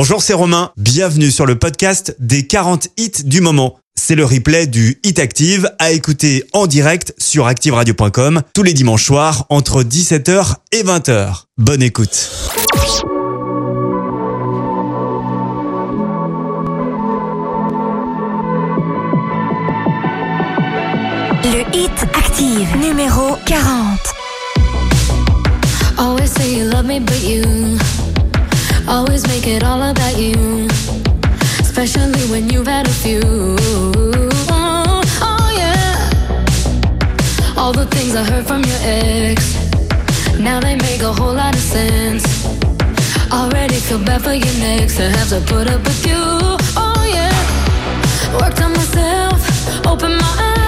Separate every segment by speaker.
Speaker 1: Bonjour, c'est Romain. Bienvenue sur le podcast des 40 hits du moment. C'est le replay du Hit Active à écouter en direct sur activeradio.com tous les dimanches soirs entre 17h et 20h. Bonne écoute.
Speaker 2: Le Hit Active numéro 40.
Speaker 3: Always say you love me, but you... Always make it all about you, especially when you've had a few. Oh, oh yeah. All the things I heard from your ex, now they make a whole lot of sense. Already feel bad for your next to have to put up with you. Oh yeah. Worked on myself, Open my eyes.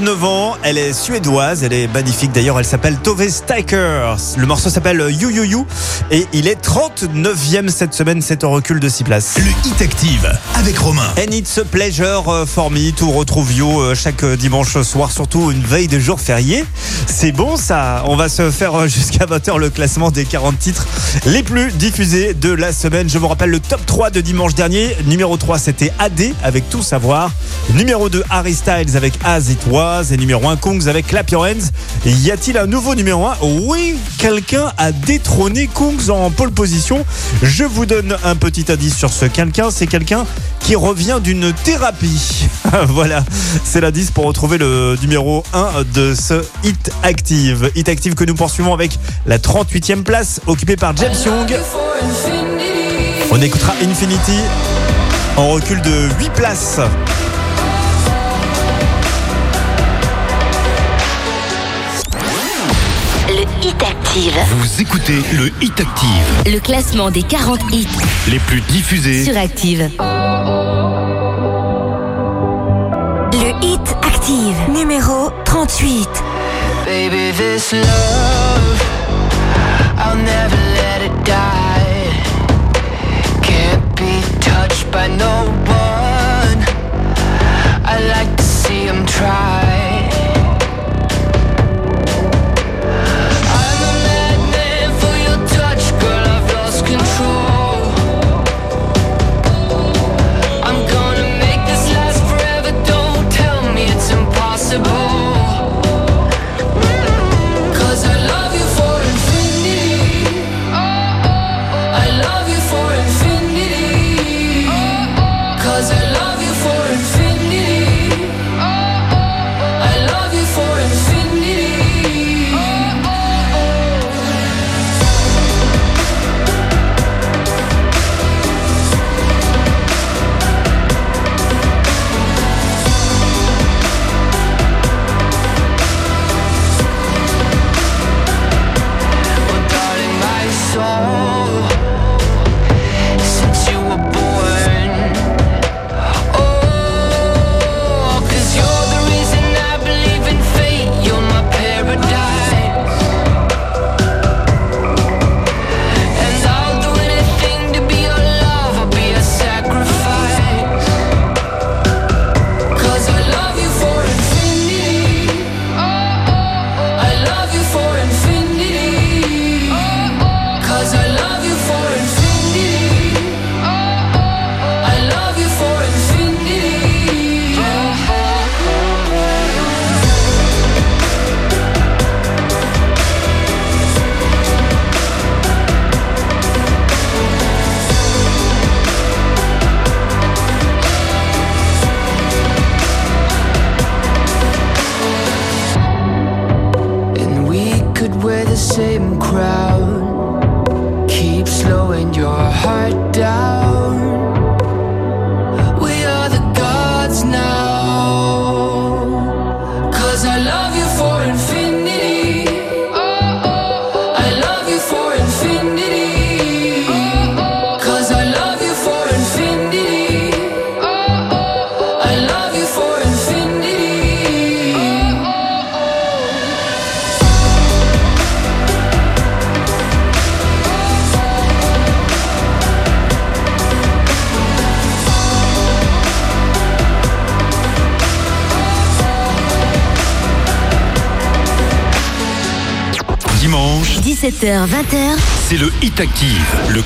Speaker 1: 29 ans, elle est suédoise, elle est magnifique d'ailleurs, elle s'appelle Tove Stakers. Le morceau s'appelle You You You et il est 39e cette semaine, c'est en recul de 6 places.
Speaker 4: Le Hit Active avec Romain.
Speaker 1: And it's a pleasure uh, for me to retrouve you euh, chaque euh, dimanche soir, surtout une veille de jour férié. C'est bon ça, on va se faire euh, jusqu'à 20h le classement des 40 titres les plus diffusés de la semaine. Je vous rappelle le top 3 de dimanche dernier. Numéro 3 c'était AD avec Tout Savoir. Numéro 2 Harry Styles avec As It Was. Et numéro 1 Kungs avec Clap Your Hands. Y a-t-il un nouveau numéro 1 Oui, quelqu'un a détrôné Kungs en pole position. Je vous donne un petit indice sur ce quelqu'un. C'est quelqu'un qui revient d'une thérapie. voilà, c'est l'indice pour retrouver le numéro 1 de ce Hit Active. Hit Active que nous poursuivons avec la 38e place occupée par James Young. On écoutera Infinity en recul de 8 places.
Speaker 2: Hit Active.
Speaker 4: Vous écoutez le Hit Active.
Speaker 2: Le classement des 40 hits
Speaker 5: Les plus diffusés.
Speaker 2: sur Active. Le Hit Active. Numéro 38.
Speaker 6: Baby, this love, I'll never let it die. Can't be touched by no one. I like to see him try. Cause I love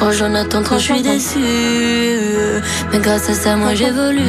Speaker 7: Quand j'en attends trop, je suis déçue. Mais grâce à ça, moi j'évolue.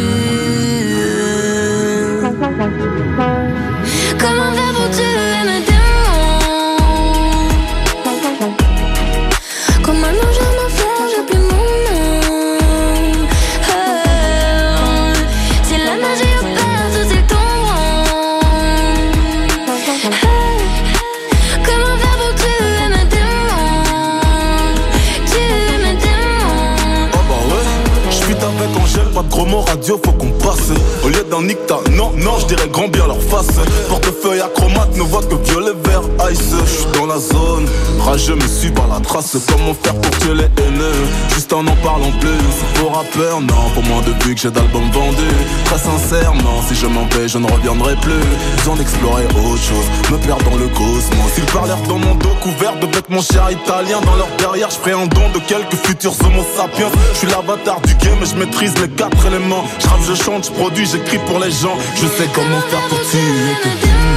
Speaker 7: Olha non,
Speaker 8: non, je dirais grand bien leur face. Portefeuille acromate, ne voit que violet, vert, ice. Je suis dans la zone, rageux me suis par la trace. Comment faire pour tuer les haineux? Juste en n'en parlant plus. Pour rappeur, non, pour moi depuis que j'ai d'albums vendus. Très sincèrement, si je m'en vais, je ne reviendrai plus. Besoin d'explorer autre chose, me perdre dans le cosmos. Ils parlèrent dans mon dos couvert de bêtes, mon cher italien. Dans leur derrière, je ferai un don de quelques futurs homo sapiens. Je suis l'avatar du game, et je maîtrise les quatre éléments. Je je chante, je produis, j'écris pour les gens. Je sais comment faire pour tuer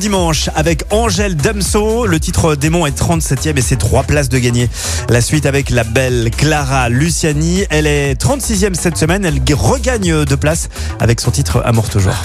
Speaker 9: Dimanche avec Angèle Damso. Le titre Démon est 37e et c'est trois places de gagner. La suite avec la belle Clara Luciani. Elle est 36e cette semaine. Elle regagne deux places avec son titre Amour toujours.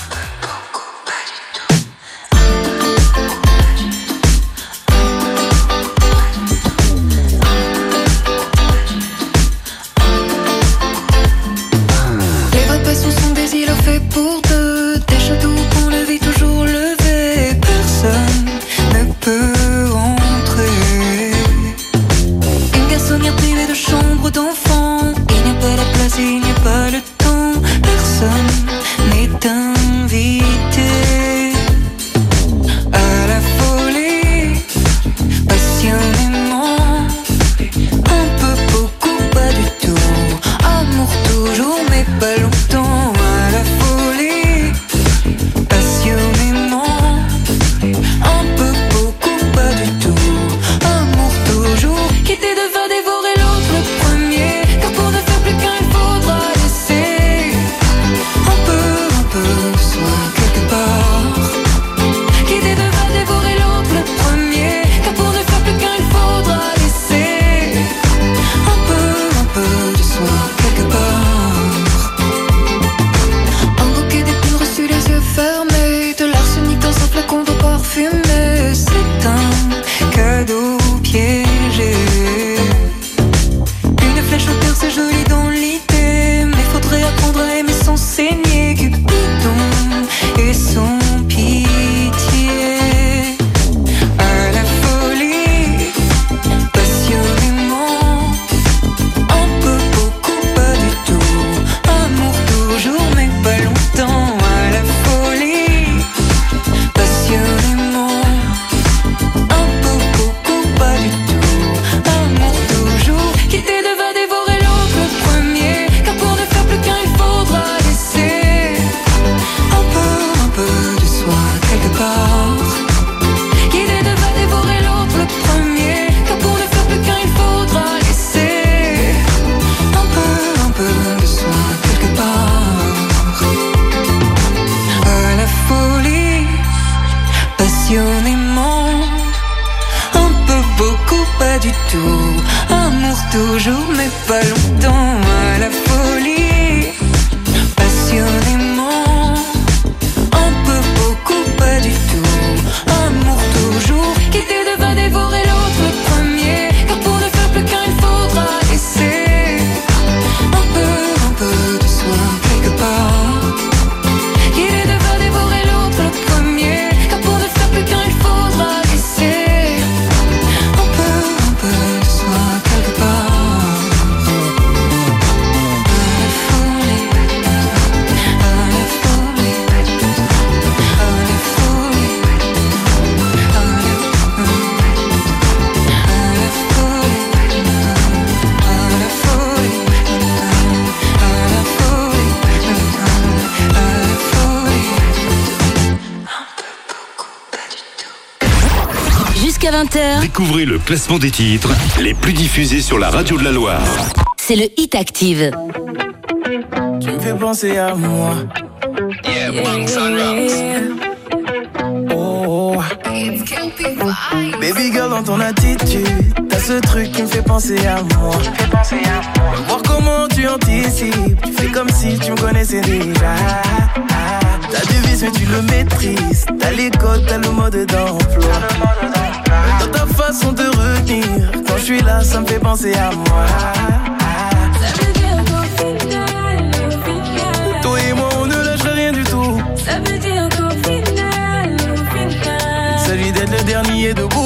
Speaker 10: amour toujours, mais pas
Speaker 11: longtemps à la
Speaker 9: fin.
Speaker 4: Découvrez le classement des titres les plus diffusés sur la radio de la Loire.
Speaker 9: c'est le Hit Active.
Speaker 12: Tu me fais penser à moi. Oh. Baby girl dans ton attitude, t'as ce truc qui me fait penser à moi. Voir comment tu anticipes, tu fais comme si tu me connaissais déjà. T'as du vice mais tu le maîtrises, t'as les codes, t'as le mode d'emploi. Dans ta façon de retenir, quand je suis là, ça me fait penser à moi. Toi et moi, on ne lâche rien du tout.
Speaker 11: Ça veut dire qu'au final, au final.
Speaker 12: S'agit d'être le dernier debout.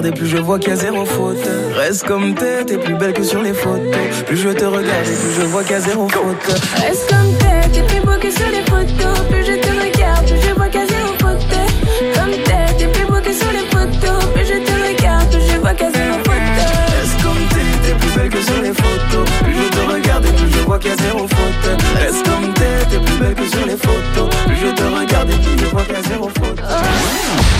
Speaker 12: Regarde et plus je vois qu'il y a zéro faute. Reste comme t'es, t'es plus belle que sur les photos. Plus je te regarde et plus je vois qu'il y a zéro faute.
Speaker 11: Reste comme t'es, t'es plus beau que sur les photos. Plus je te regarde, plus je vois qu'à zéro faute. Comme t'es, t'es plus beau que sur les photos. Plus je te regarde, plus je vois qu'à zéro faute.
Speaker 12: Reste comme t'es, t'es plus belle que sur les photos. Plus je te regarde et plus je vois qu'il y a zéro faute. Reste comme t'es, t'es plus belle que sur les photos. Plus je te regarde et plus je vois qu'il y a zéro faute.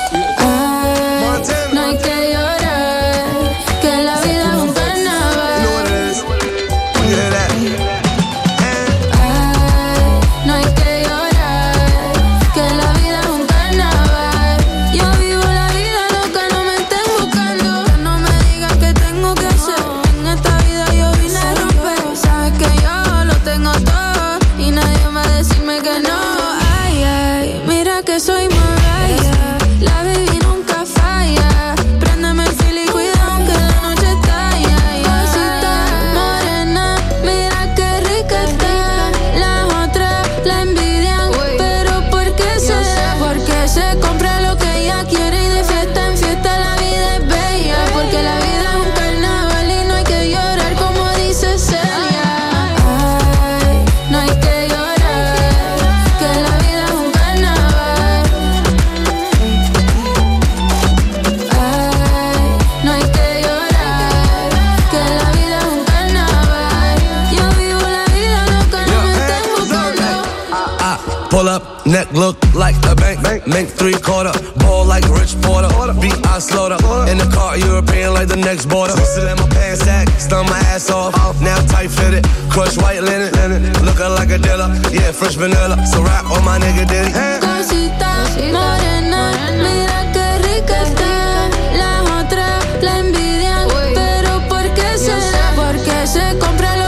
Speaker 3: Bank three quarter, ball like Rich Porter. Beat I slaughter. In the car, European like the next border. Switzerland my pants sack, stun my ass off. Now tight fitted, crush white linen. Looking like a dealer, yeah, fresh vanilla. So rap on my nigga Diddy.
Speaker 13: Cosita morena, mira que rica está. La otra, la envidian, pero porque se, porque
Speaker 1: se compra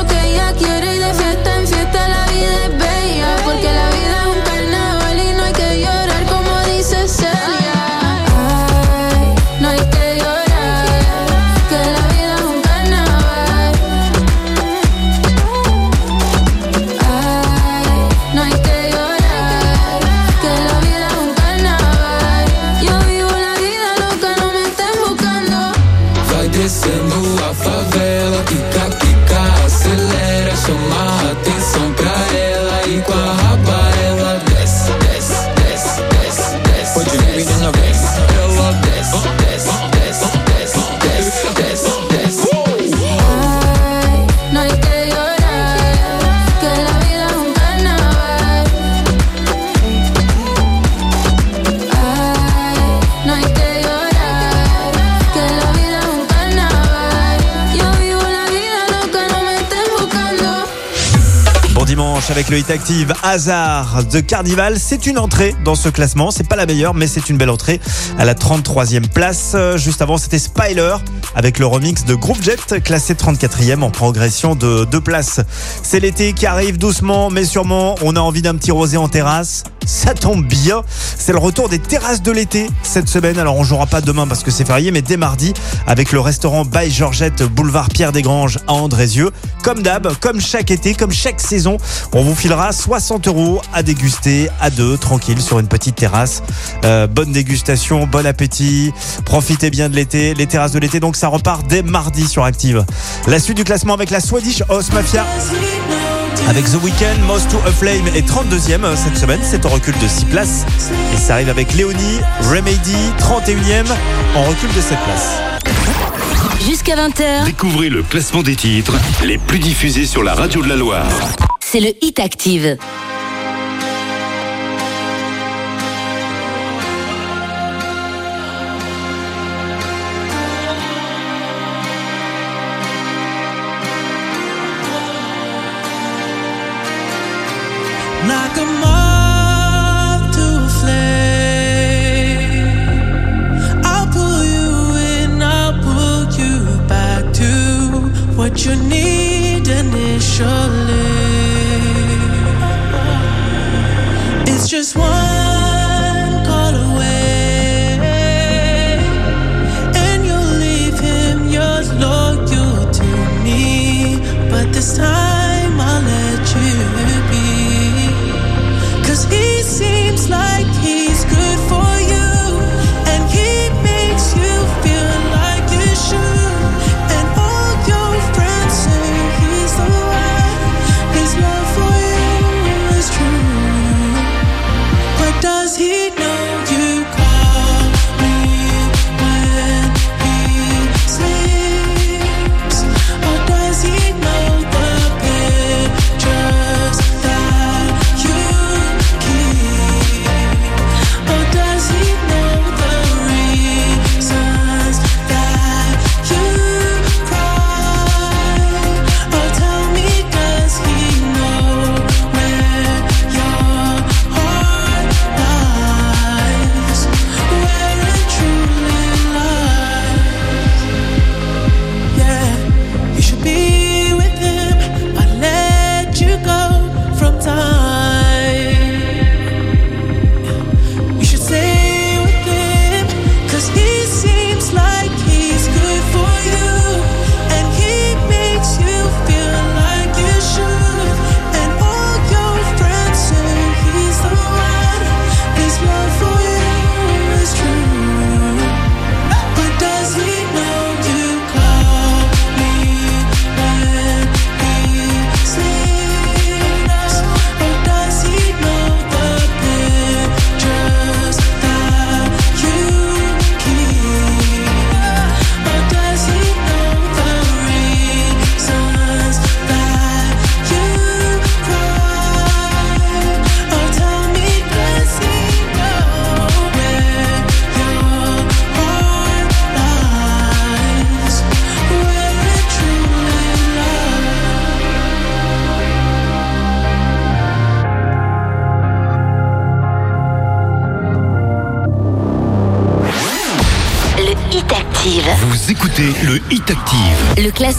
Speaker 1: le Hit Active Hazard de Carnival. C'est une entrée dans ce classement. C'est pas la meilleure, mais c'est une belle entrée à la 33e place. Euh, juste avant, c'était Spiler avec le remix de Group Jet, classé 34e en progression de deux places. C'est l'été qui arrive doucement, mais sûrement. On a envie d'un petit rosé en terrasse ça tombe bien. C'est le retour des terrasses de l'été cette semaine. Alors on jouera pas demain parce que c'est férié, mais dès mardi avec le restaurant By Georgette, boulevard Pierre Desgranges à Andrézieux. Comme d'hab, comme chaque été, comme chaque saison, on vous filera 60 euros à déguster à deux, tranquille, sur une petite terrasse. Euh, bonne dégustation, bon appétit. Profitez bien de l'été, les terrasses de l'été. Donc ça repart dès mardi sur Active. La suite du classement avec la Swedish House Mafia. Avec The Weeknd, Most to a Flame est 32e euh, cette semaine, c'est en recul de 6 places. Et ça arrive avec Léonie, Remedy, 31e, en recul de 7 places.
Speaker 2: Jusqu'à 20h,
Speaker 4: Découvrez le classement des titres les plus diffusés sur la radio de la Loire.
Speaker 2: c'est le Hit Active.
Speaker 14: Just one call away, and you'll leave him yours loyal to me. But this time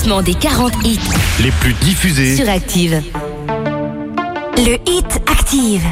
Speaker 2: classement des 40 hits
Speaker 15: les plus diffusés.
Speaker 2: sur Active.
Speaker 7: Le Hit Active,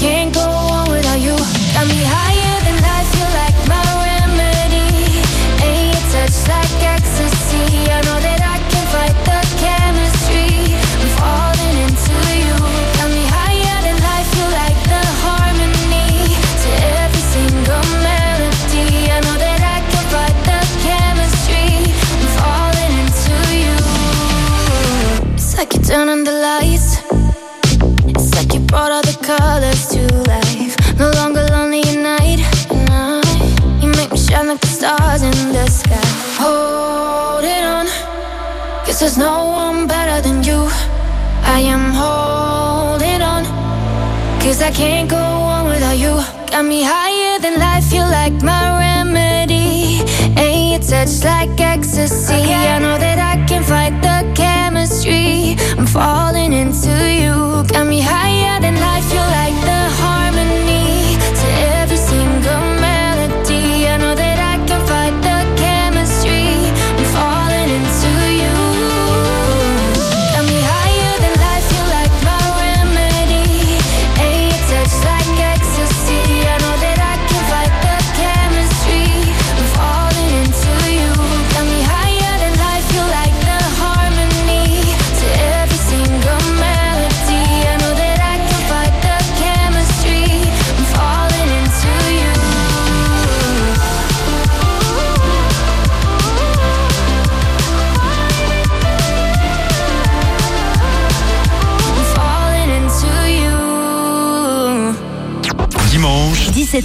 Speaker 7: can't go on without you. Got me higher than life, you're like my remedy. And your touch like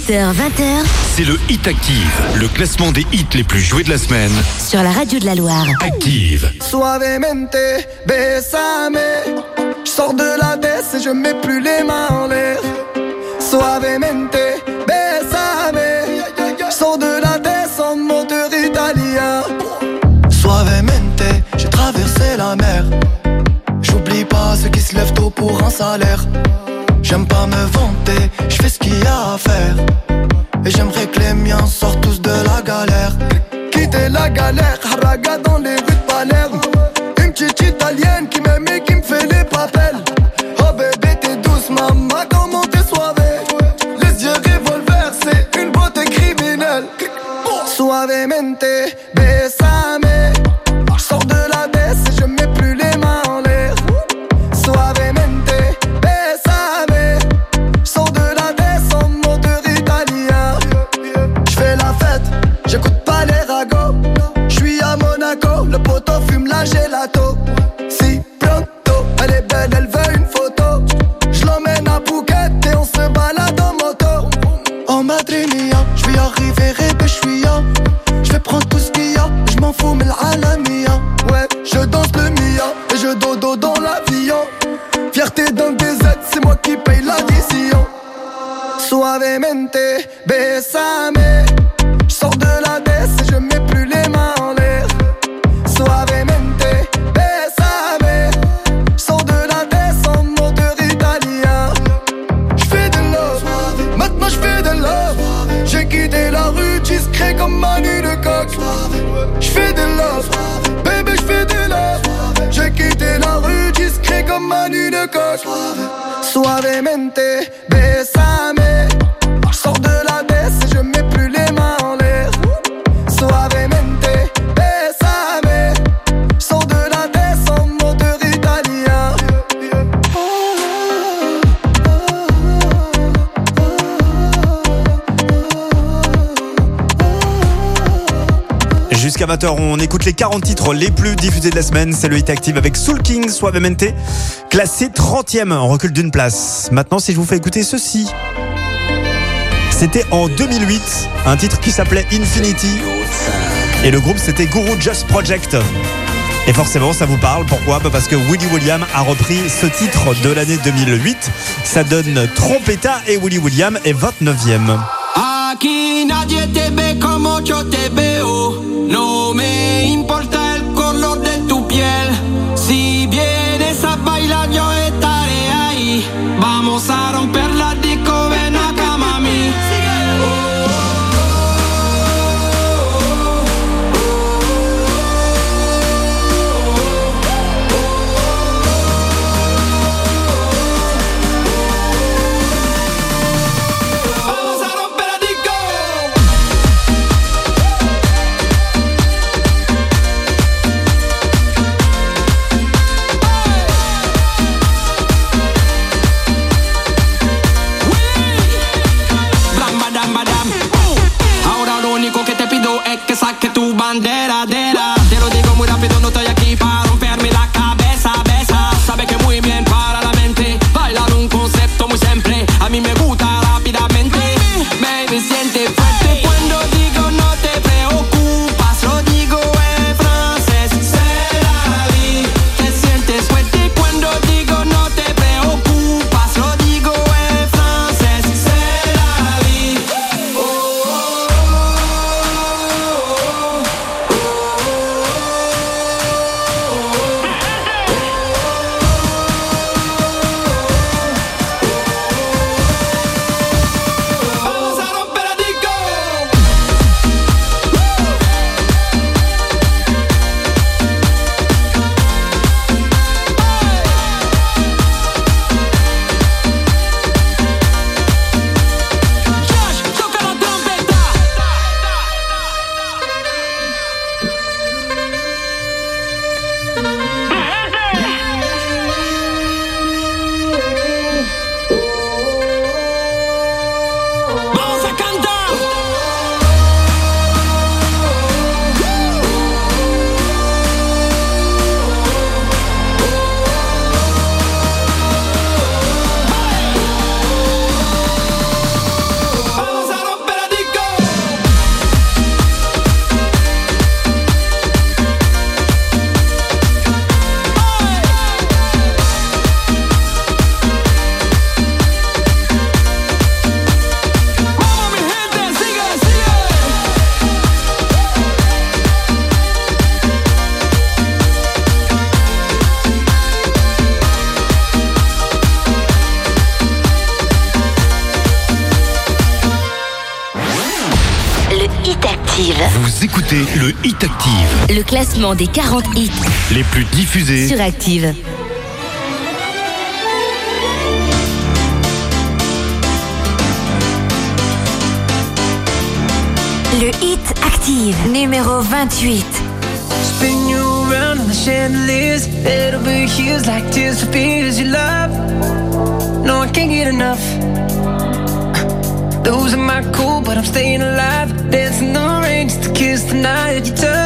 Speaker 2: 20h.
Speaker 4: c'est le Hit Active, le classement des hits les plus joués de la semaine.
Speaker 2: Sur la radio de la Loire.
Speaker 4: Active.
Speaker 16: Suavemente, besame. Je sors de la baisse et je mets plus les mains en l'air. Suavemente, besame. Je sors de la baisse en moteur italien. Suavemente, j'ai traversé la mer. J'oublie pas ceux qui se lèvent tôt pour un salaire. J'aime pas me vanter, je fais ce qu'il y a à faire. Et j'aimerais que les miens sortent tous de la galère. Quitter la galère, haraga dans les rues de Palerme. Une petite italienne qui m'aime et qui me fait les papels. Oh bébé, t'es douce, maman, comment t'es soivée. Les yeux revolver, c'est une beauté criminelle. Suavemente,
Speaker 1: 40 titres les plus diffusés de la semaine. C'est le Hit Active avec Soul King, Suavemente, classé 30e, en recul d'une place. Maintenant, si je vous fais écouter ceci. C'était en 2008, un titre qui s'appelait Infinity. Et le groupe, c'était Guru Just Project. Et forcément, ça vous parle. Pourquoi? Bah Parce que Willy William a repris ce titre de l'année 2008. Ça donne Trompetta et Willy William est 29e.
Speaker 17: Aquí nadie te ve como yo te veo. No me
Speaker 2: classement des 40 hits
Speaker 4: les plus diffusés.
Speaker 2: sur Active. Le hit Active, numéro 28.
Speaker 18: Spin you around on the chandeliers. Head over heels like tears for fears you love. No, I can't get enough. Losing my cool, but I'm staying alive. Dancing the rain just to kiss the night you touch.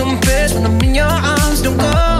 Speaker 18: Compares when I'm in your arms. Don't go,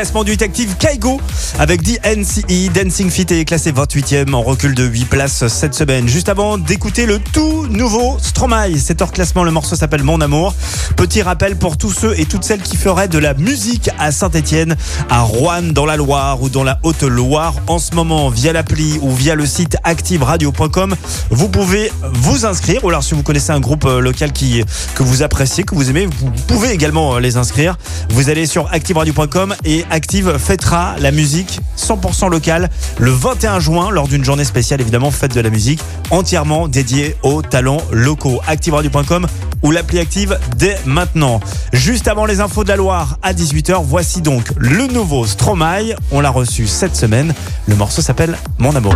Speaker 1: classement du Hit Active Kaigo avec DNCE. Dancing Fit est classé 28e en recul de 8 places cette semaine. Juste avant d'écouter le tout nouveau Stromae. C'est hors classement, le morceau s'appelle Mon Amour. Petit rappel pour tous ceux et toutes celles qui feraient de la musique à Saint-Etienne, à Rouen, dans la Loire ou dans la Haute-Loire. En ce moment, via l'appli ou via le site activeradio.com, vous pouvez vous inscrire. Ou alors si vous connaissez un groupe euh, local qui, que vous appréciez, que vous aimez, vous pouvez également euh, les inscrire. Vous allez sur activeradio.com et Active fêtera la musique 100% locale le 21 juin lors d'une journée spéciale évidemment fête de la musique entièrement dédiée aux talents locaux. ActiveRadio.com ou l'appli Active dès maintenant. Juste avant les infos de la Loire à 18h, voici donc le nouveau Stromae. On l'a reçu cette semaine. Le morceau s'appelle Mon amour.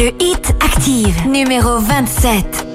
Speaker 19: Le hit Active, numéro 27.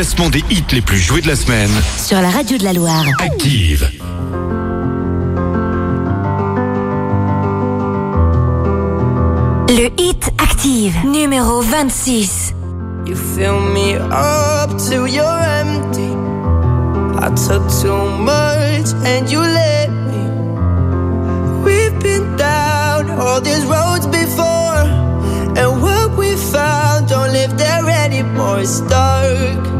Speaker 4: classement des hits les plus joués de la semaine.
Speaker 20: Sur la radio de la Loire.
Speaker 4: Active.
Speaker 20: Le hit active, numéro 26.
Speaker 18: You fill me up till you're empty. I took too much and you let me. We've been down all these roads before. And what we found don't live there anymore. It's dark.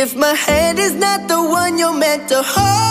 Speaker 18: If my head is not the one you're meant to hold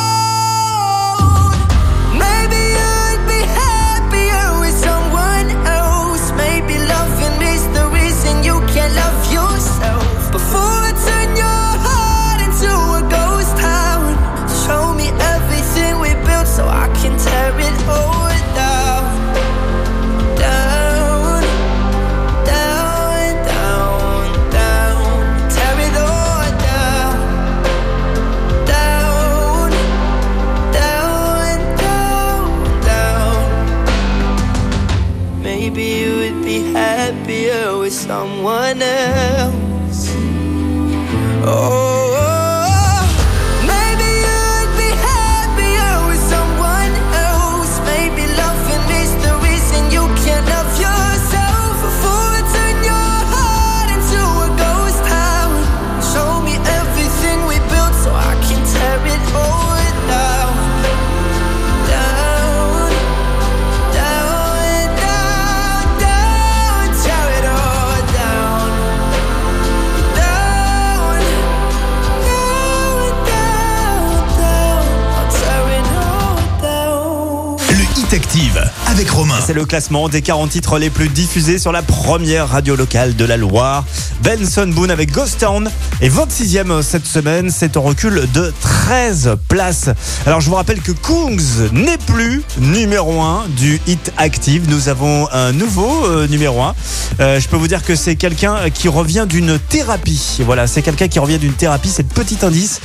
Speaker 21: le
Speaker 1: classement des 40 titres les plus diffusés sur la première radio locale de la Loire. Benson Boone avec Ghost Town est 26e cette semaine. C'est un recul de 13 places. Alors je vous rappelle que Kungs n'est plus numéro 1 du Hit Active. Nous avons un nouveau euh, numéro 1. Euh, je peux vous dire que c'est quelqu'un qui revient d'une thérapie. Voilà, c'est quelqu'un qui revient d'une thérapie. C'est le petit indice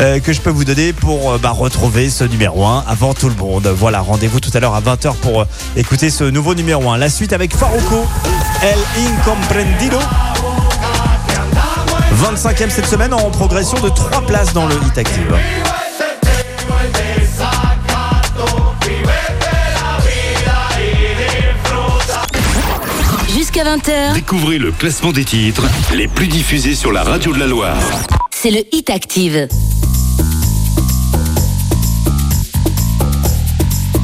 Speaker 1: euh, que je peux vous donner pour bah, retrouver ce numéro 1 avant tout le monde. Voilà, rendez-vous tout à l'heure à 20h pour écouter ce nouveau numéro 1. La suite avec Farouko, El Incomprendido. 25e cette semaine en progression de 3 places dans le Hit Active.
Speaker 2: Jusqu'à 20h,
Speaker 4: Découvrez le classement des titres les plus diffusés sur la radio de la Loire.
Speaker 2: c'est le Hit Active.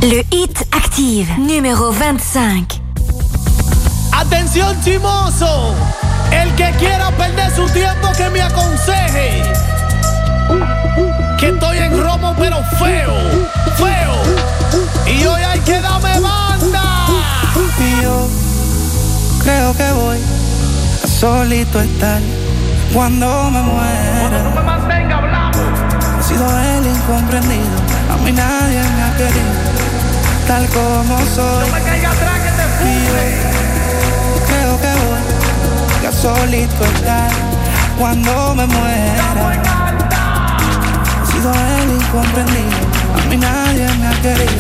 Speaker 2: Le Hit Active, numéro 25.
Speaker 22: Atención chimoso, el que quiera perder su tiempo que me aconseje. Que estoy en romo pero feo, feo. Y hoy hay que darme banda.
Speaker 23: Y yo creo que voy a solito estar cuando me muera. He sido el incomprendido, a mí nadie me ha querido, tal como soy. Y yo creo que voy solito estar cuando me muera. He sido el incomprendido, a mí nadie me ha querido,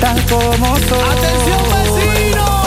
Speaker 23: tal como soy.
Speaker 22: Atención vecino.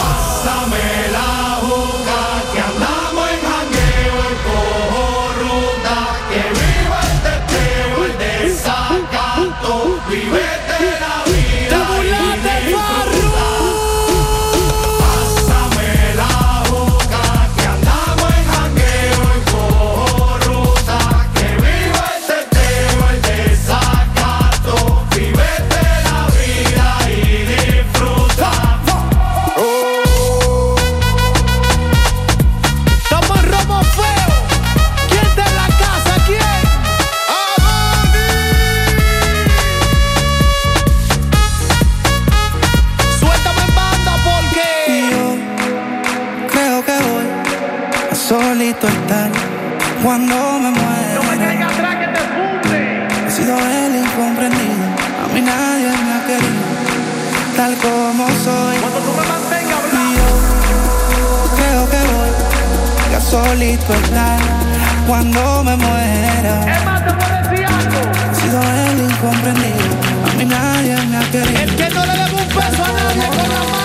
Speaker 23: Solito estar cuando me muera.
Speaker 22: Es más, te voy a decir algo.
Speaker 23: He sido el incomprendido, a mí nadie me ha querido.
Speaker 22: El que no le debe un peso a nadie con la mano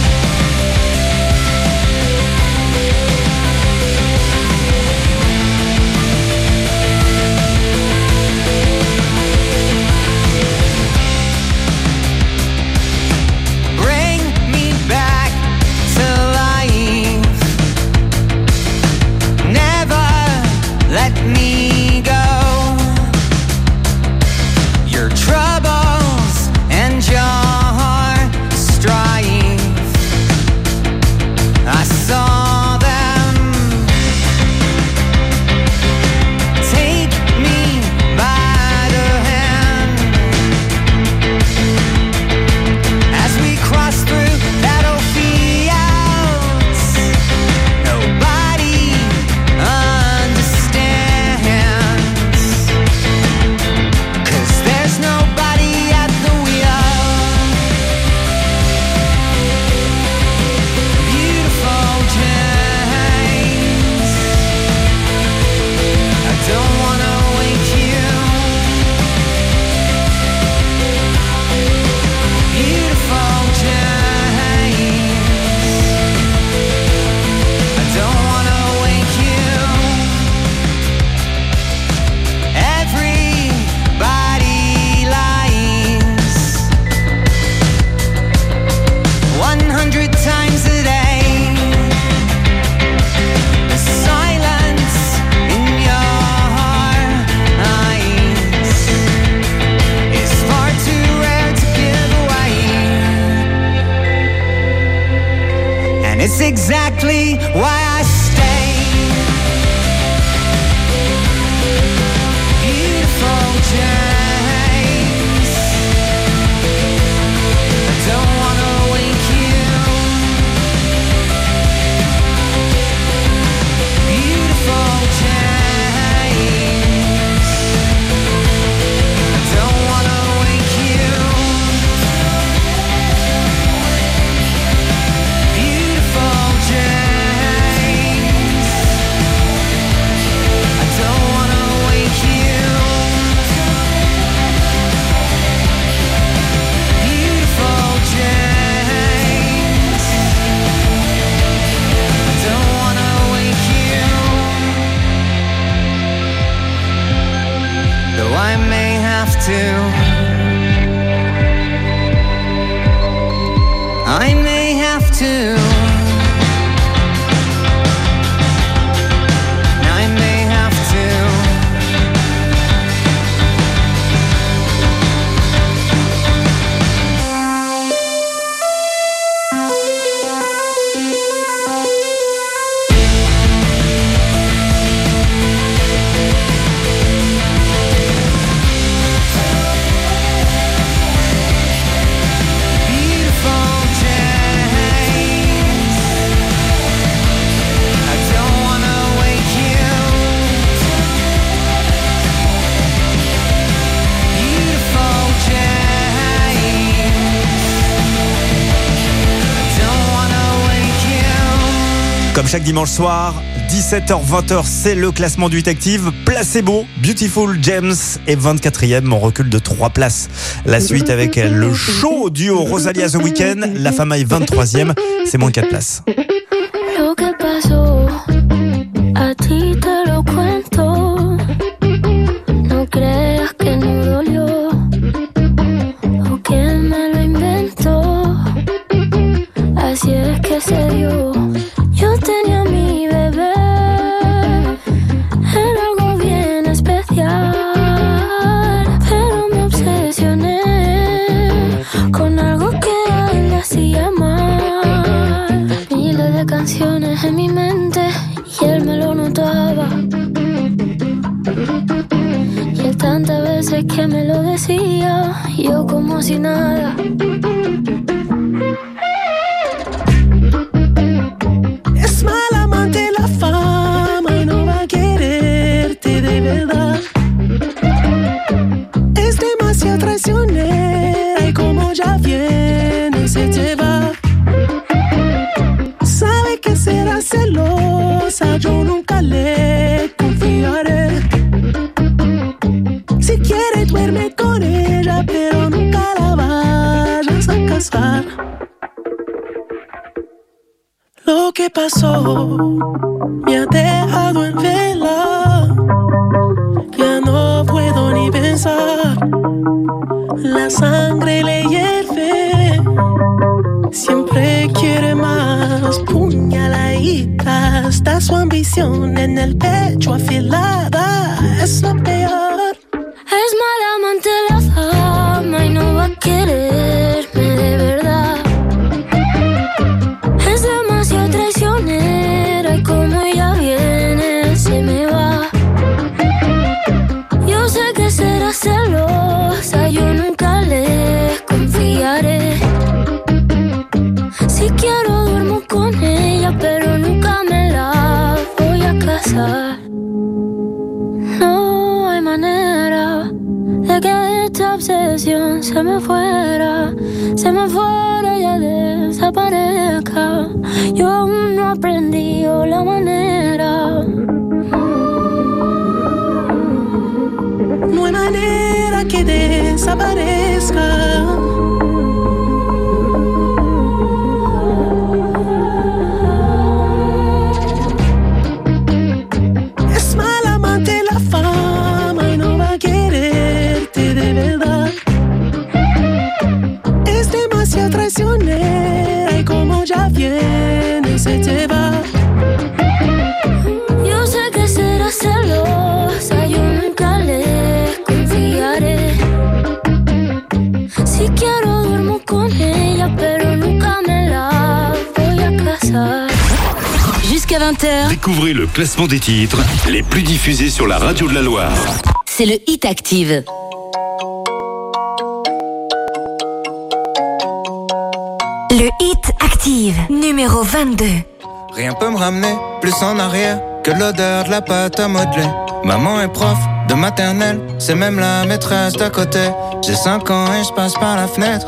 Speaker 1: chaque dimanche soir, 17h-20h, c'est le classement du Hit Active. Placebo, Beautiful James est 24e, on recule de 3 places. La suite avec euh, le show duo Rosalia The Weeknd, La Fama est 23e, c'est moins 4 places.
Speaker 14: como nada.
Speaker 3: pasó me ha dejado en vela. Ya no puedo ni pensar. La sangre le hierve. Siempre quiere más. Puñaladita. Está su ambición en el pecho afilada.
Speaker 4: Classement des titres les plus diffusés sur la radio de la Loire.
Speaker 2: c'est le Hit Active.
Speaker 24: Le Hit Active, numéro 22.
Speaker 25: Rien peut me ramener plus en arrière que l'odeur de la pâte à modeler. Maman est prof de maternelle, c'est même la maîtresse d'à côté. J'ai 5 ans et je passe par la fenêtre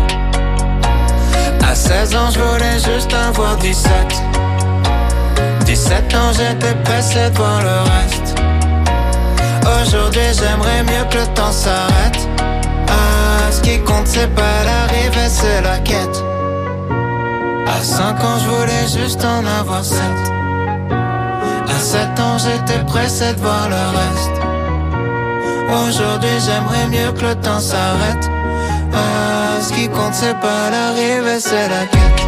Speaker 25: À 16 ans, je voulais juste avoir 17. 17 ans, j'étais pressé de voir le reste. Aujourd'hui, j'aimerais mieux que le temps s'arrête. Ah, ce qui compte, c'est pas l'arrivée, c'est la quête. À 5 ans, je voulais juste en avoir 7. À 7 ans, j'étais pressé de voir le reste. Aujourd'hui, j'aimerais mieux que le temps s'arrête. Ah, ce qui compte, c'est pas l'arrivée, c'est la quête.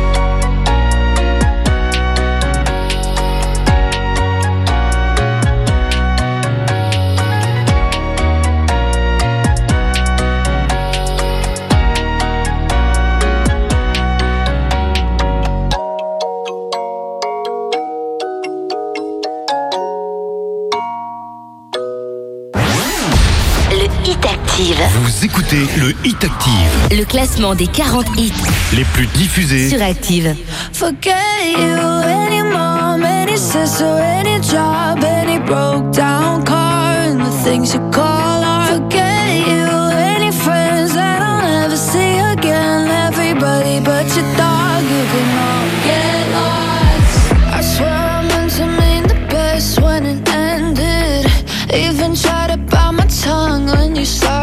Speaker 2: Active.
Speaker 26: Vous écoutez le Hit Active,
Speaker 2: Le classement des 40 hits
Speaker 26: les plus diffusés
Speaker 2: sur Active.
Speaker 3: Forget you, any mom, any sister, any job, any broke down car, and the things you call art. Forget you, any friends that I'll never see again. Everybody but your dog, you can all get lost. I swear I meant to mean the best when it ended. Even tried to bite my tongue when you started.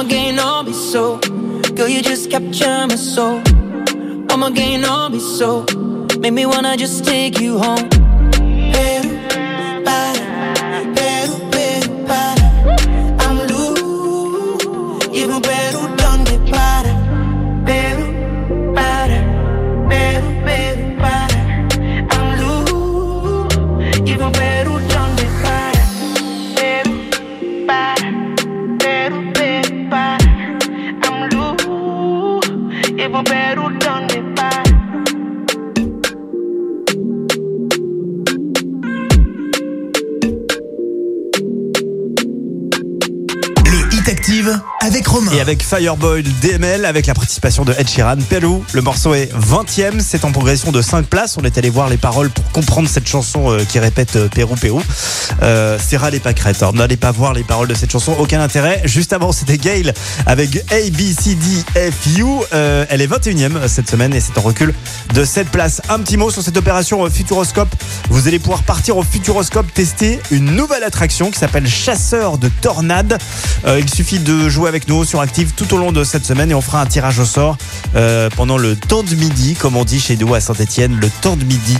Speaker 27: I'ma
Speaker 28: gain all be so, girl, you just capture my soul. I'ma gain all be so, make me wanna just take you home.
Speaker 1: Et avec Fireboy DML, avec la participation de Ed Sheeran, Pelou. Le morceau est 20ème, c'est en progression de 5 places. On est allé voir les paroles pour comprendre cette chanson euh, qui répète euh, Pérou, Pérou. Euh, c'est ras les pâquerettes. Alors, N'allez pas voir les paroles de cette chanson, aucun intérêt. Juste avant, c'était Gail avec A, B, C, D, F, U. Euh, elle est 21ème cette semaine et c'est en recul de 7 places. Un petit mot sur cette opération euh, Futuroscope. Vous allez pouvoir partir au Futuroscope tester une nouvelle attraction qui s'appelle Chasseur de Tornades. Euh, il suffit de jouer avec nous sur sont actives tout au long de cette semaine et on fera un tirage au sort euh, pendant le temps de midi, comme on dit chez nous à Saint-Etienne, le temps de midi,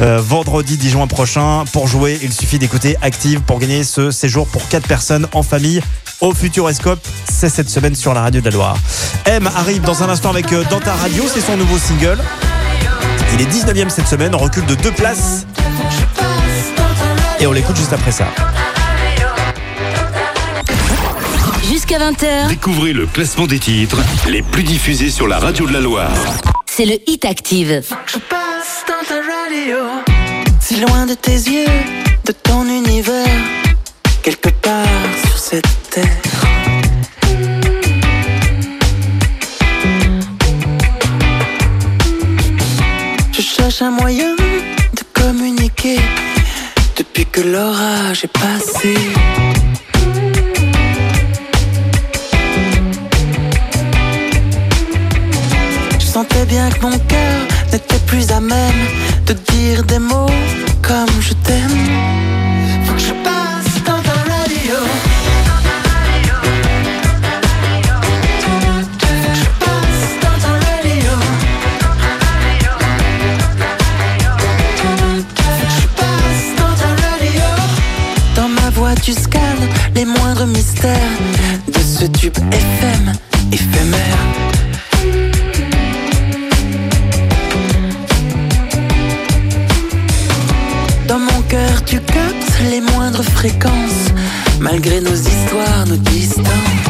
Speaker 1: euh, vendredi 10 juin prochain. Pour jouer, il suffit d'écouter Active pour gagner ce séjour pour 4 personnes en famille au Futuroscope. C'est cette semaine sur la radio de la Loire. M arrive dans un instant avec euh, Danta radio, c'est son nouveau single. Il est 19 e cette semaine, on recule de deux places. Et on l'écoute juste après ça.
Speaker 4: Découvrez le classement des titres les plus diffusés sur la radio de la Loire.
Speaker 7: C'est le Hit Active.
Speaker 9: Je passe dans ta radio. Si loin de tes yeux, de ton univers, quelque part sur cette terre. Je cherche un moyen de communiquer depuis que l'orage est passé. sentais bien que mon cœur n'était plus à même de dire des mots comme je t'aime. Faut que je passe dans ta radio. Dans ma voix Tu scannes les moindres mystères de ce tube FM éphémère. les moindres fréquences, malgré nos histoires, nos distances.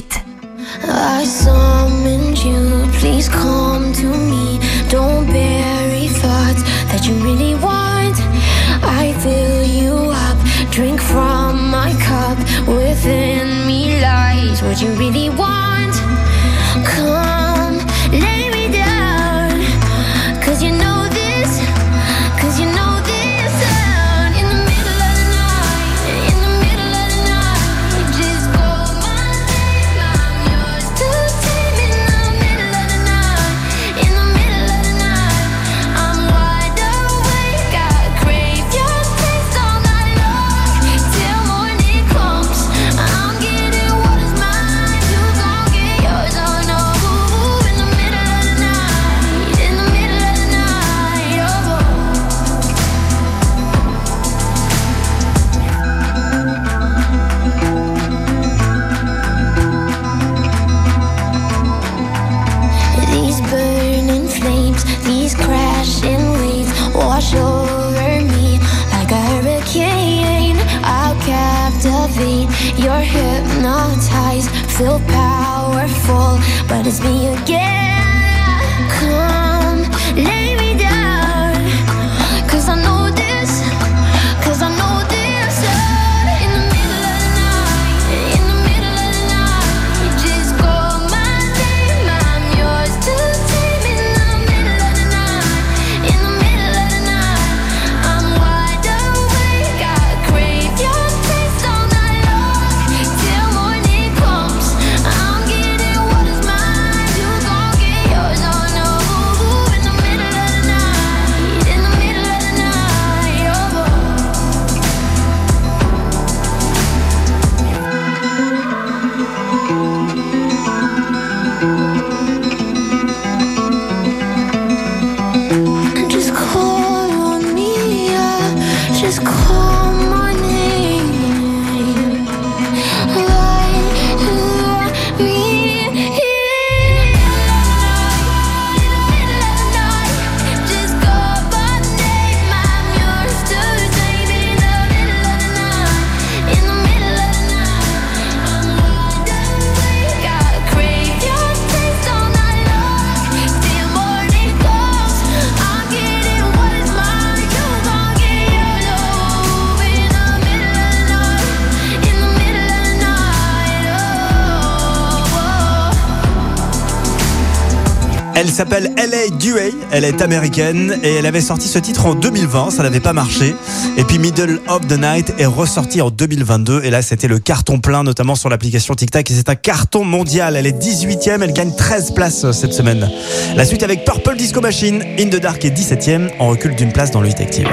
Speaker 3: Elle s'appelle LA Duey. Elle est américaine et elle avait sorti ce titre en 2020. Ça n'avait pas marché. Et puis Middle of the Night est ressorti en 2022. Et là, c'était le carton plein, notamment sur l'application TikTok. Et c'est un carton mondial. Elle est 18e. Elle gagne 13 places euh, cette semaine. La suite avec Purple Disco Machine. In the Dark est 17e en recul d'une place dans le 8 active.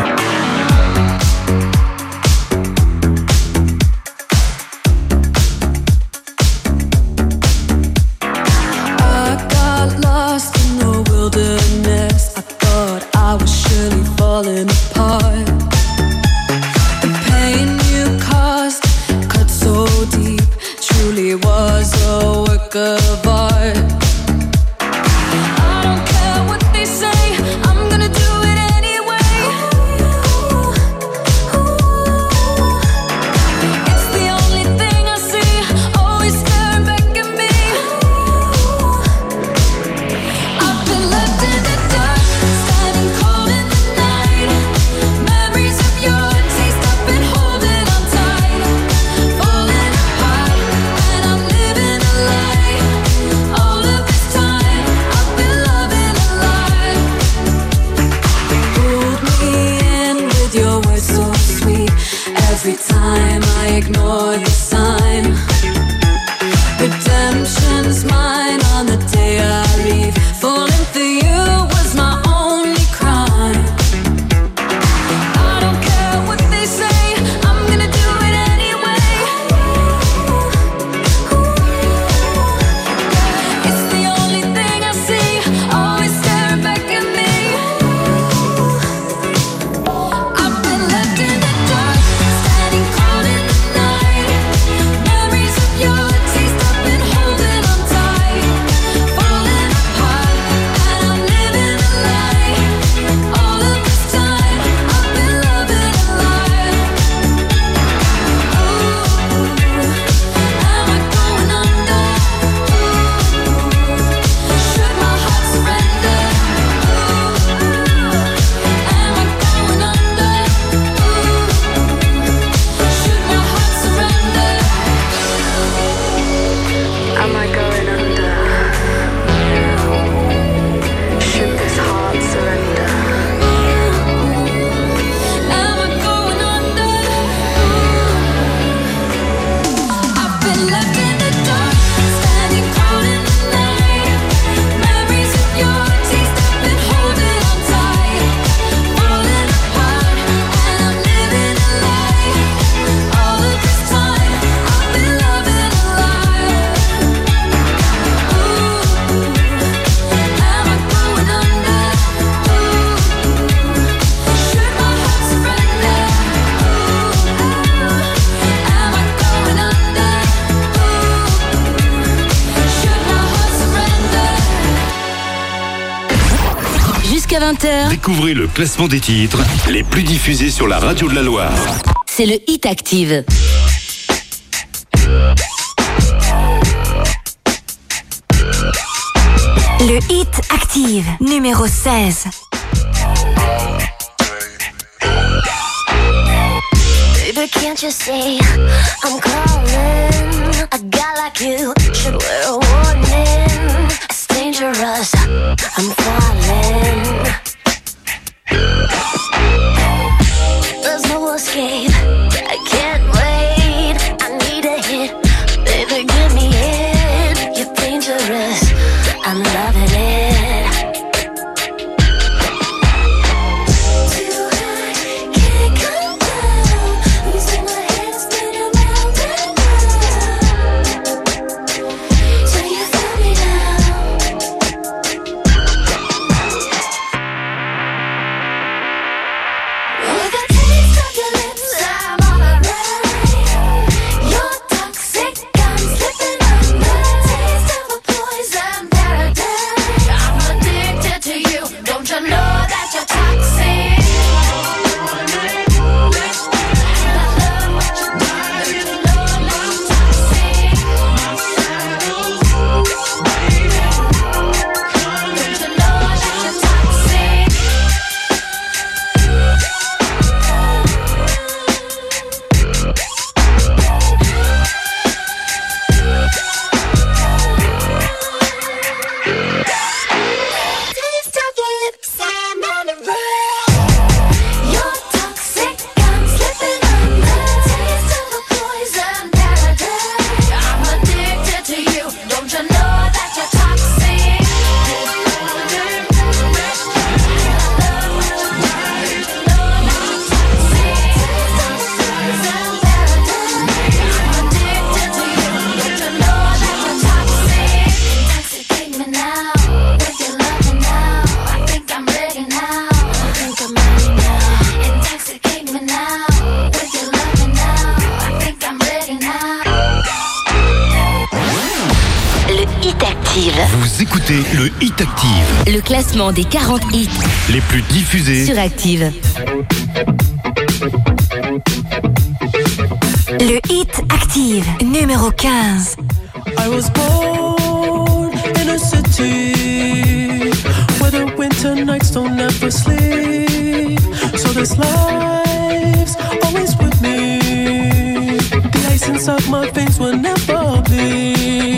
Speaker 4: Découvrez le classement des titres les plus diffusés sur la radio de la Loire.
Speaker 2: C'est le Hit Active.
Speaker 7: Le Hit Active, numéro 16.
Speaker 20: Classement des 40 hits
Speaker 4: les plus diffusés.
Speaker 20: sur Active.
Speaker 2: Le Hit Active, numéro 15.
Speaker 14: I was born in a city where the winter nights don't ever sleep. So this life's always with me. The ice inside my veins will never bleed.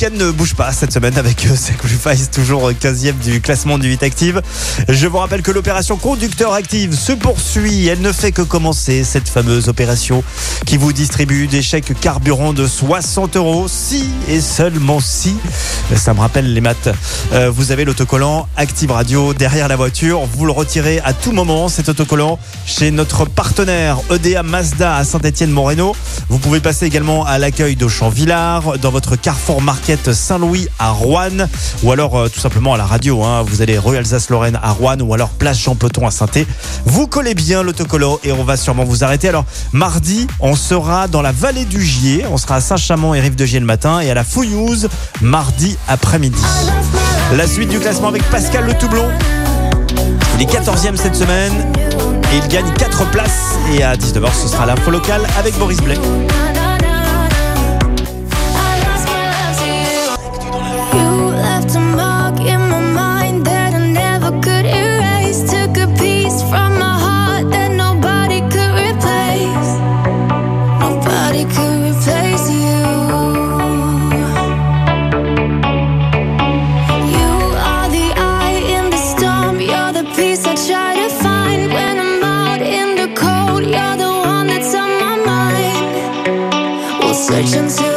Speaker 1: Weeknd ne bouge pas cette semaine avec euh, Sacrifice, toujours 15e du classement du 8 Active. Je vous rappelle que l'opération Conducteur Active se poursuit. Elle ne fait que commencer, cette fameuse opération qui vous distribue des chèques carburant de 60 euros. Si et seulement si, ça me rappelle les maths, Euh, vous avez l'autocollant Active Radio derrière la voiture. Vous le retirez à tout moment, cet autocollant, chez notre partenaire EDA Mazda à Saint-Étienne-Moreno. Vous pouvez passer également à l'accueil d'Auchan-Villard, dans votre Carrefour Market Saint-Louis à Rouen, ou alors euh, tout simplement à la radio. hein. Vous allez rue Alsace-Lorraine à Rouen, ou alors place Jean à saint Vous collez bien l'autocollant et on va sûrement vous arrêter. Alors, mardi, on sera dans la vallée du Gier. On sera à Saint-Chamond et Rive de Gier le matin et à la Fouillouse mardi après-midi. La suite du classement avec Pascal Le Toublon. Il est 14e cette semaine et il gagne 4 places. Et à 19h, ce sera l'info locale avec Boris Blais.
Speaker 4: Section
Speaker 20: C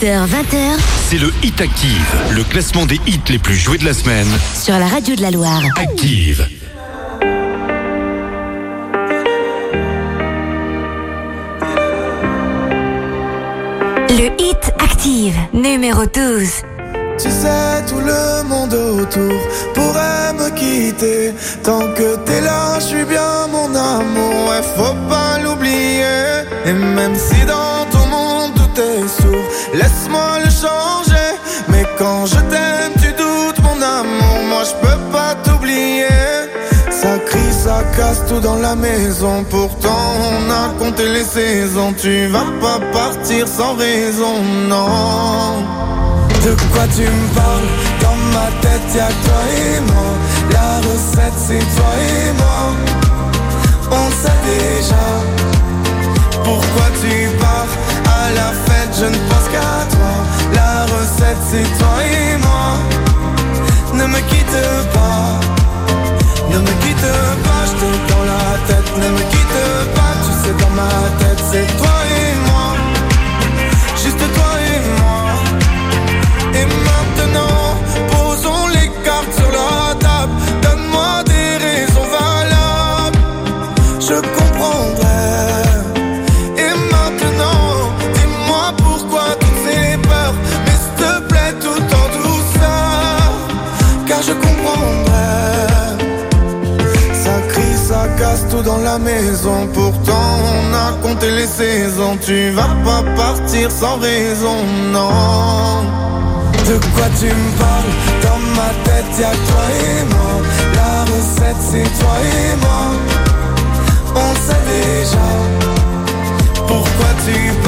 Speaker 20: 20h.
Speaker 4: c'est le Hit Active, le classement des hits les plus joués de la semaine.
Speaker 20: Sur la radio de la Loire.
Speaker 4: Active.
Speaker 2: Le Hit Active, numéro 12.
Speaker 16: Tu sais, tout le monde autour pourrait me quitter. Tant que t'es là, je suis bien mon amour. Ouais, faut pas l'oublier. Et même si dans laisse-moi le changer. Mais quand je t'aime, tu doutes mon amour. Moi, je peux pas t'oublier. Ça crie, ça casse tout dans la maison. Pourtant, on a compté les saisons. Tu vas pas partir sans raison, non. De quoi tu me parles? Dans ma tête y'a toi et moi La recette c'est toi et moi On sait déjà Pourquoi tu pars À la fête je ne pense qu'à toi. La recette c'est toi et moi. Ne me quitte pas. Ne me quitte pas Je t'ai dans la tête. Ne me quitte pas Tu sais dans ma tête c'est toi et moi dans la maison. Pourtant, on a compté les saisons. Tu vas pas partir sans raison, non. De quoi tu me parles? Dans ma tête y'a toi et moi La recette c'est toi et moi On sait déjà Pourquoi tu pars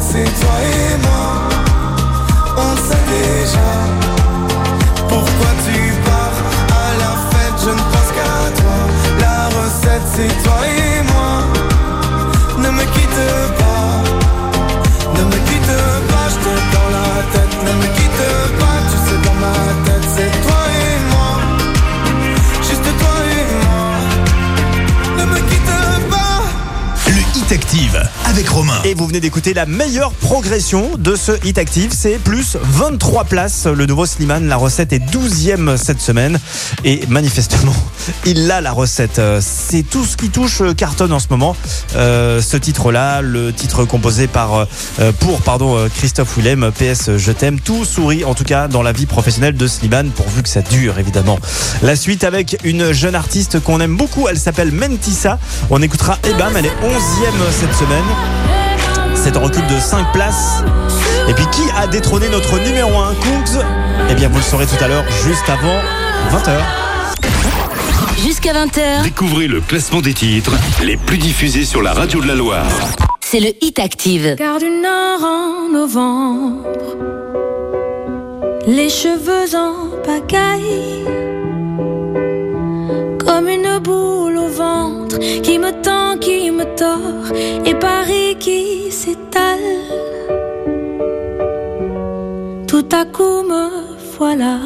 Speaker 16: C'est toi et moi. On sait déjà. Pourquoi tu pars à la fête Je ne pense qu'à toi. La recette, c'est toi et moi. Ne me quitte pas. Ne me quitte pas, je te dans la tête. Ne me quitte pas, tu sais, dans ma tête, c'est toi et moi. Juste toi et moi. Ne me quitte pas.
Speaker 4: Le Hit Active
Speaker 1: Et vous venez d'écouter la meilleure progression de ce Hit Active, c'est plus 23 places. Le nouveau Slimane, la recette est 12e cette semaine. Et manifestement, il a la recette. C'est tout ce qui touche euh, cartonne en ce moment. Euh, ce titre-là, le titre composé par euh, pour pardon Christophe Willem, PS Je t'aime, tout sourit en tout cas dans la vie professionnelle de Slimane, pourvu que ça dure évidemment. La suite avec une jeune artiste qu'on aime beaucoup, elle s'appelle Mentissa. On écoutera Ebam, elle est 11e cette semaine. C'est un recul de 5 places. Et puis qui a détrôné notre numéro 1 Kungs? Eh bien vous le saurez tout à l'heure, juste avant 20h.
Speaker 2: Jusqu'à 20h,
Speaker 5: Découvrez le classement des titres les plus diffusés sur la radio de la Loire.
Speaker 2: c'est le Hit Active.
Speaker 3: Gare du Nord en novembre, les cheveux en pagaille, comme une boule au ventre qui me tend, qui me tord, et Paris qui s'étale. Tout à coup me voilà,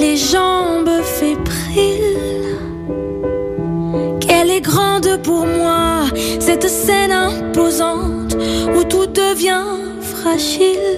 Speaker 3: les jambes fébriles. Qu'elle est grande pour moi, cette scène imposante où tout devient fragile.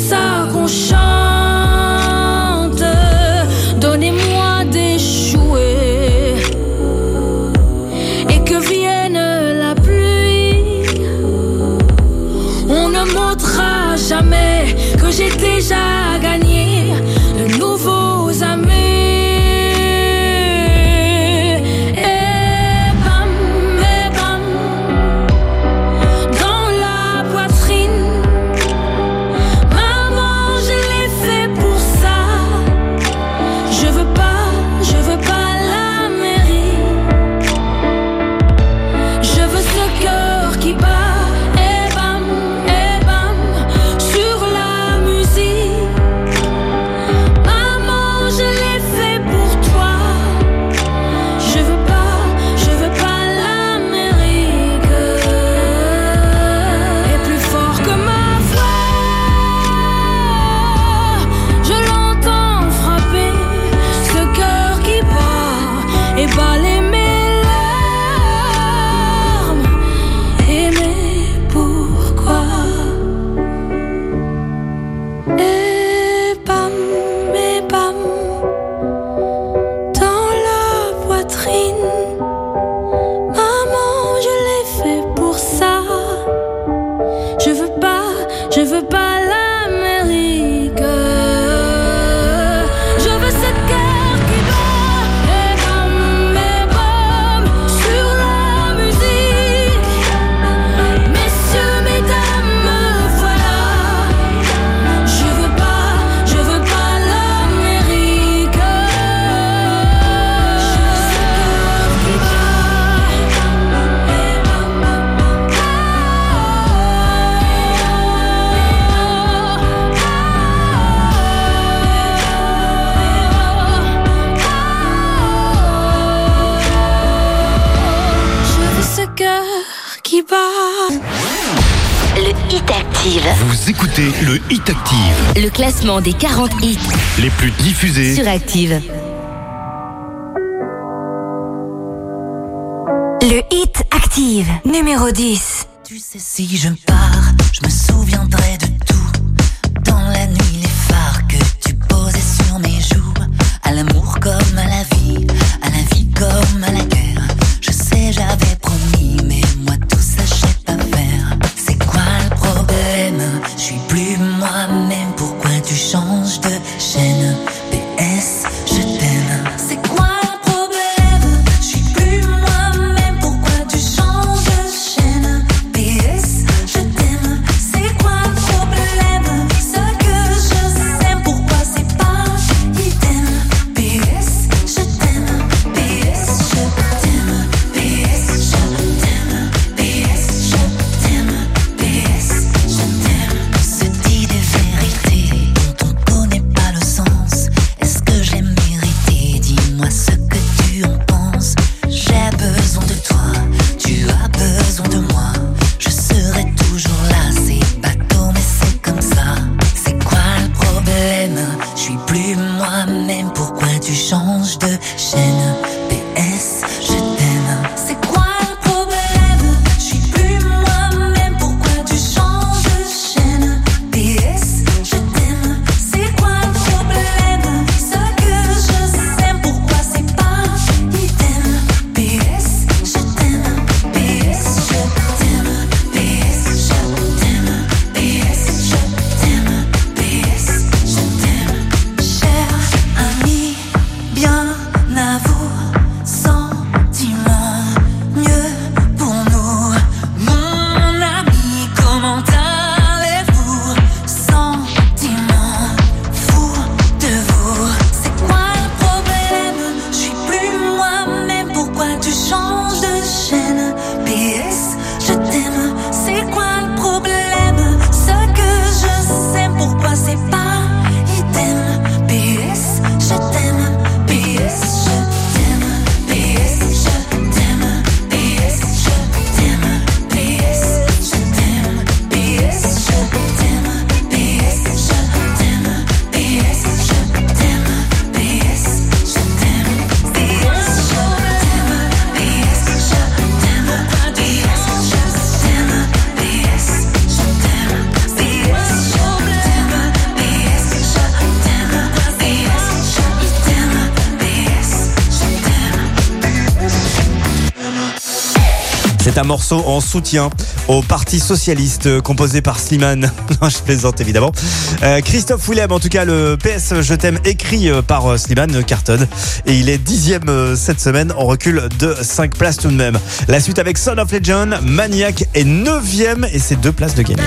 Speaker 3: Ça qu'on chante. des
Speaker 2: 40 hits
Speaker 4: les plus diffusés
Speaker 2: sur Active. Le hit Active, numéro 10.
Speaker 9: Tu sais si je
Speaker 1: un morceau en soutien au Parti Socialiste euh, composé par Slimane. Je plaisante évidemment. Euh, Christophe Willem, en tout cas le PS Je t'aime écrit euh, par Slimane Carton et il est dixième cette semaine en recul de 5 places tout de même. La suite avec Son of Legend, Maniac est neuvième et c'est deux places de
Speaker 4: gagné.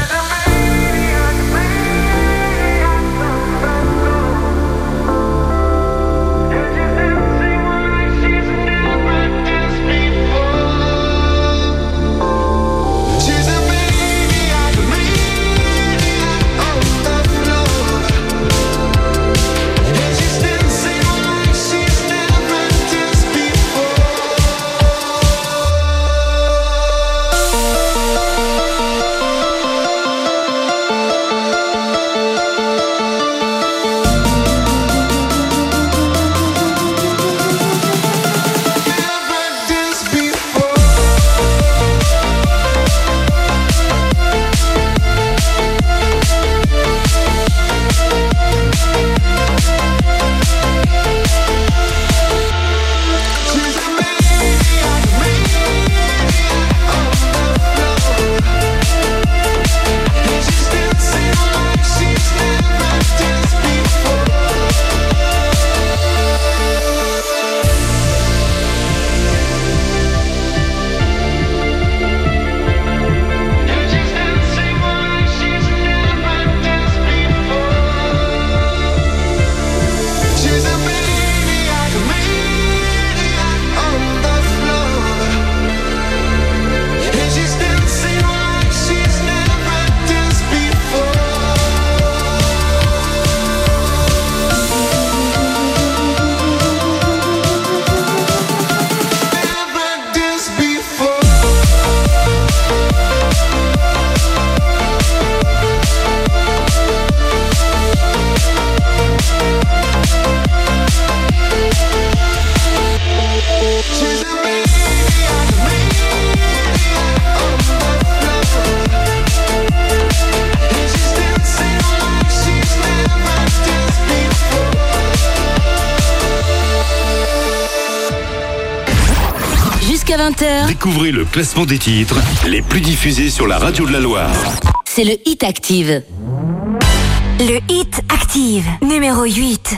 Speaker 4: Classement des titres les plus diffusés sur la radio de la Loire.
Speaker 7: c'est le Hit Active.
Speaker 2: Le Hit Active, numéro 8.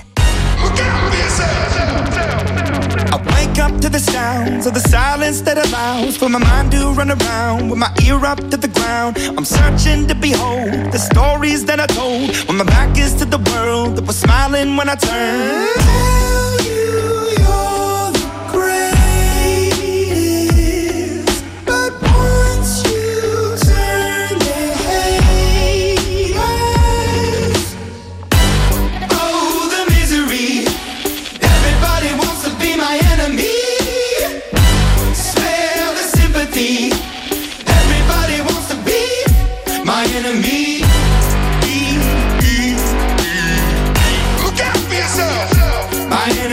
Speaker 20: I wake up to the sounds of the silence that allows for my mind to run around with my ear up to the ground. I'm searching to behold the stories that I told when my back is to the world that was smiling when I turned.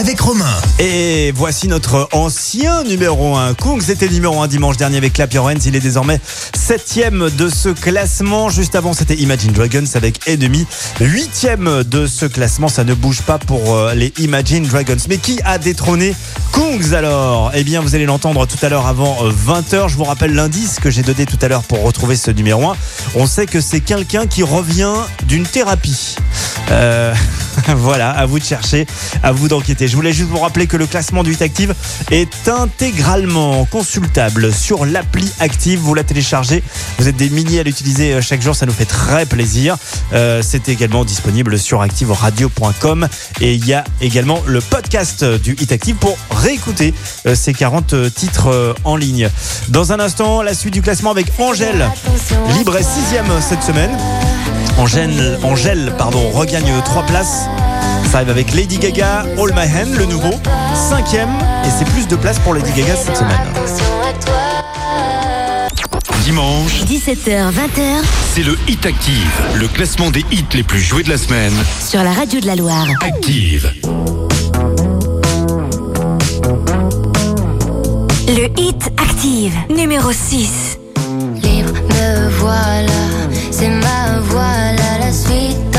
Speaker 4: Avec Romain.
Speaker 1: Et voici notre ancien numéro 1. Kungs était numéro 1 dimanche dernier avec Clap Your Hands. Il est désormais septième de ce classement. Juste avant, c'était Imagine Dragons avec Enemy. Huitième de ce classement. Ça ne bouge pas pour euh, les Imagine Dragons. Mais qui a détrôné Kungs alors? Eh bien, vous allez l'entendre tout à l'heure avant 20h. Je vous rappelle l'indice que j'ai donné tout à l'heure pour retrouver ce numéro 1. On sait que c'est quelqu'un qui revient d'une thérapie. Euh, voilà, à vous de chercher, à vous d'enquêter. Je voulais juste vous rappeler que le classement du Hit Active est intégralement consultable sur l'appli Active. Vous la téléchargez. Vous êtes des milliers à l'utiliser euh, chaque jour. Ça nous fait très plaisir. Euh, c'est également disponible sur activeradio.com. Et il y a également le podcast du Hit Active pour réécouter euh, ces 40 titres en ligne. Dans un instant, la suite du classement avec Angèle. Libre est sixième cette semaine. Angèle, Angèle pardon, regagne 3 places. Ça arrive avec Lady Gaga, All My Hand, le nouveau. Cinquième, et c'est plus de place pour Lady Gaga cette semaine.
Speaker 4: Dimanche,
Speaker 2: 17h, 20h
Speaker 4: c'est le Hit Active, le classement des hits les plus joués de la semaine.
Speaker 2: sur la radio de la Loire.
Speaker 4: Active.
Speaker 20: Le Hit Active, numéro 6.
Speaker 7: Libre, me voilà, c'est ma voilà, la suite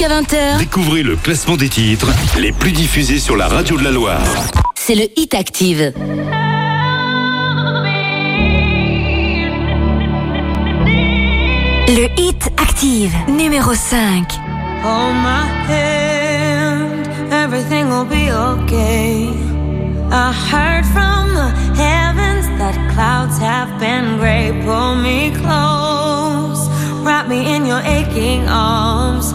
Speaker 2: Jusqu'à 20h,
Speaker 4: Découvrez le classement des titres les plus diffusés sur la radio de la Loire.
Speaker 2: c'est le Hit Active.
Speaker 20: Le Hit Active, numéro 5.
Speaker 11: Hold my hand, everything will be okay. I heard from the heavens that clouds have been gray. Pull me close, wrap me in your aching arms.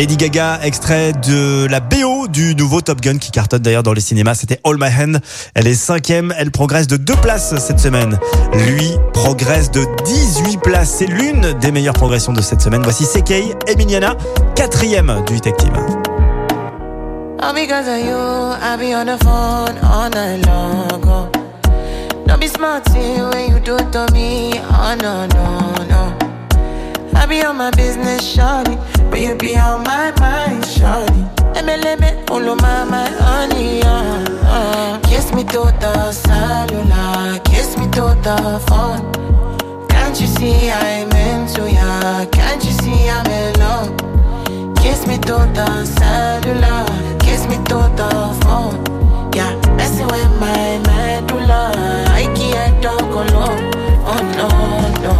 Speaker 1: Lady Gaga, extrait de la BO du nouveau Top Gun qui cartonne d'ailleurs dans les cinémas. C'était All My Hand. Elle est cinquième. Elle progresse de deux places cette semaine. Lui progresse de 18 places. C'est l'une des meilleures progressions de cette semaine. Voici Sekei Emiliana, quatrième du
Speaker 28: no, no. I be on my business, shawty. But you be on my mind, shawty. MLM, my, my honey, uh, uh. Kiss me to the cellular, kiss me to the phone. Can't you see I'm into ya? Can't you see I'm in love? Kiss me to the cellular, kiss me to the phone. Yeah, messing with my medulla. I can't talk alone. Oh no, no.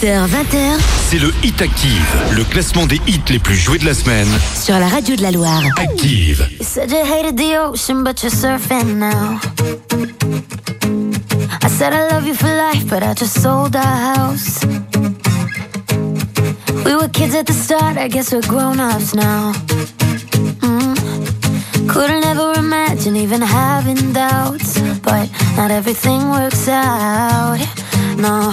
Speaker 2: 17h, 20h
Speaker 4: c'est le Hit Active, le classement des hits les plus joués de la semaine.
Speaker 2: sur la radio de la Loire.
Speaker 4: Active.
Speaker 7: You said you hated the ocean, but you're surfing now. I said I love you for life, but I just sold our house. We were kids at the start, I guess we're grown ups now. Mm. Couldn't ever imagine even having doubts, but not everything works out. No,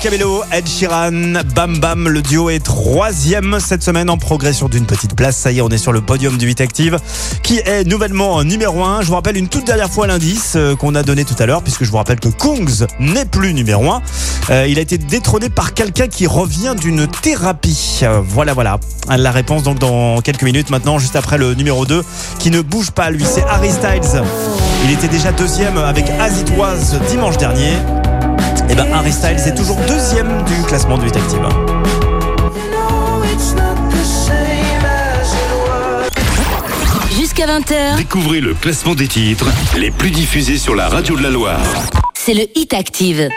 Speaker 1: Camélia Cabello, Ed Sheeran, Bam Bam, le duo est troisième cette semaine en progression d'une petite place. Ça y est, on est sur le podium du 8 Active qui est nouvellement numéro 1. Je vous rappelle une toute dernière fois l'indice euh, qu'on a donné tout à l'heure puisque je vous rappelle que Kungs n'est plus numéro 1. Euh, il a été détrôné par quelqu'un qui revient d'une thérapie. Euh, voilà, voilà. La réponse donc dans quelques minutes maintenant, juste après le numéro 2 qui ne bouge pas lui, c'est Harry Styles. Il était déjà deuxième avec As It Was dimanche dernier. Et ben Harry Styles est toujours deuxième du classement du 8 Active.
Speaker 2: Jusqu'à 20h,
Speaker 5: Découvrez le classement des titres les plus diffusés sur la radio de la Loire.
Speaker 2: c'est le Hit Active.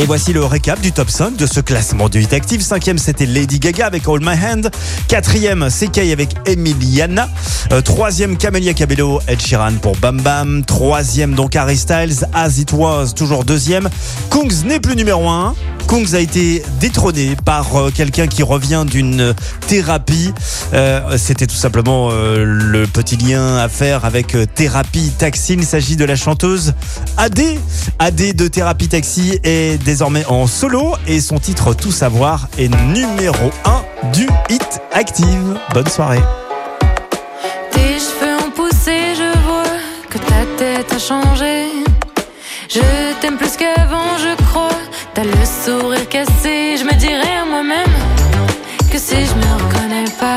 Speaker 1: Et voici le récap du top 5 de ce classement du 8 Active. Cinquième, c'était Lady Gaga avec Hold My Hand. Quatrième, CK avec Emiliana. Euh, troisième, Camelia Cabello, Ed Sheeran pour Bam Bam. Troisième, donc Harry Styles, As It Was, toujours deuxième. Kungs n'est plus numéro 1. Kungs a été détrôné par euh, quelqu'un qui revient d'une thérapie. Euh, C'était tout simplement euh, le petit lien à faire avec Thérapie Taxi. Il s'agit de la chanteuse AD. AD de Thérapie Taxi est désormais en solo et son titre Tout savoir est numéro 1 du hit Active. Bonne soirée.
Speaker 3: Tes cheveux ont poussé, je vois que ta tête a changé. Je t'aime plus qu'avant. T'as le sourire cassé, je me dirais à moi-même que si je me reconnais pas,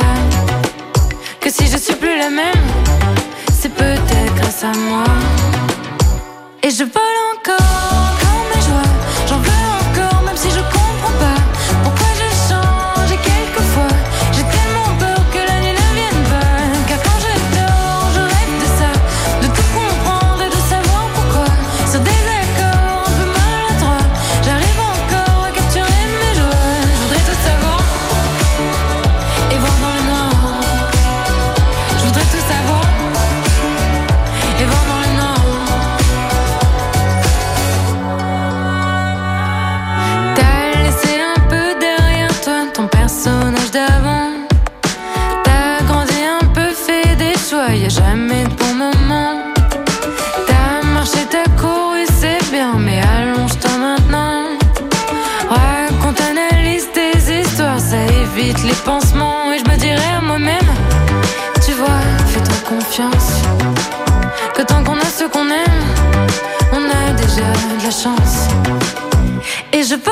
Speaker 3: que si je suis plus la même, c'est peut-être grâce à moi. Et je vole encore Que
Speaker 29: tant qu'on a ce qu'on aime On a déjà de la chance. Et je
Speaker 3: peux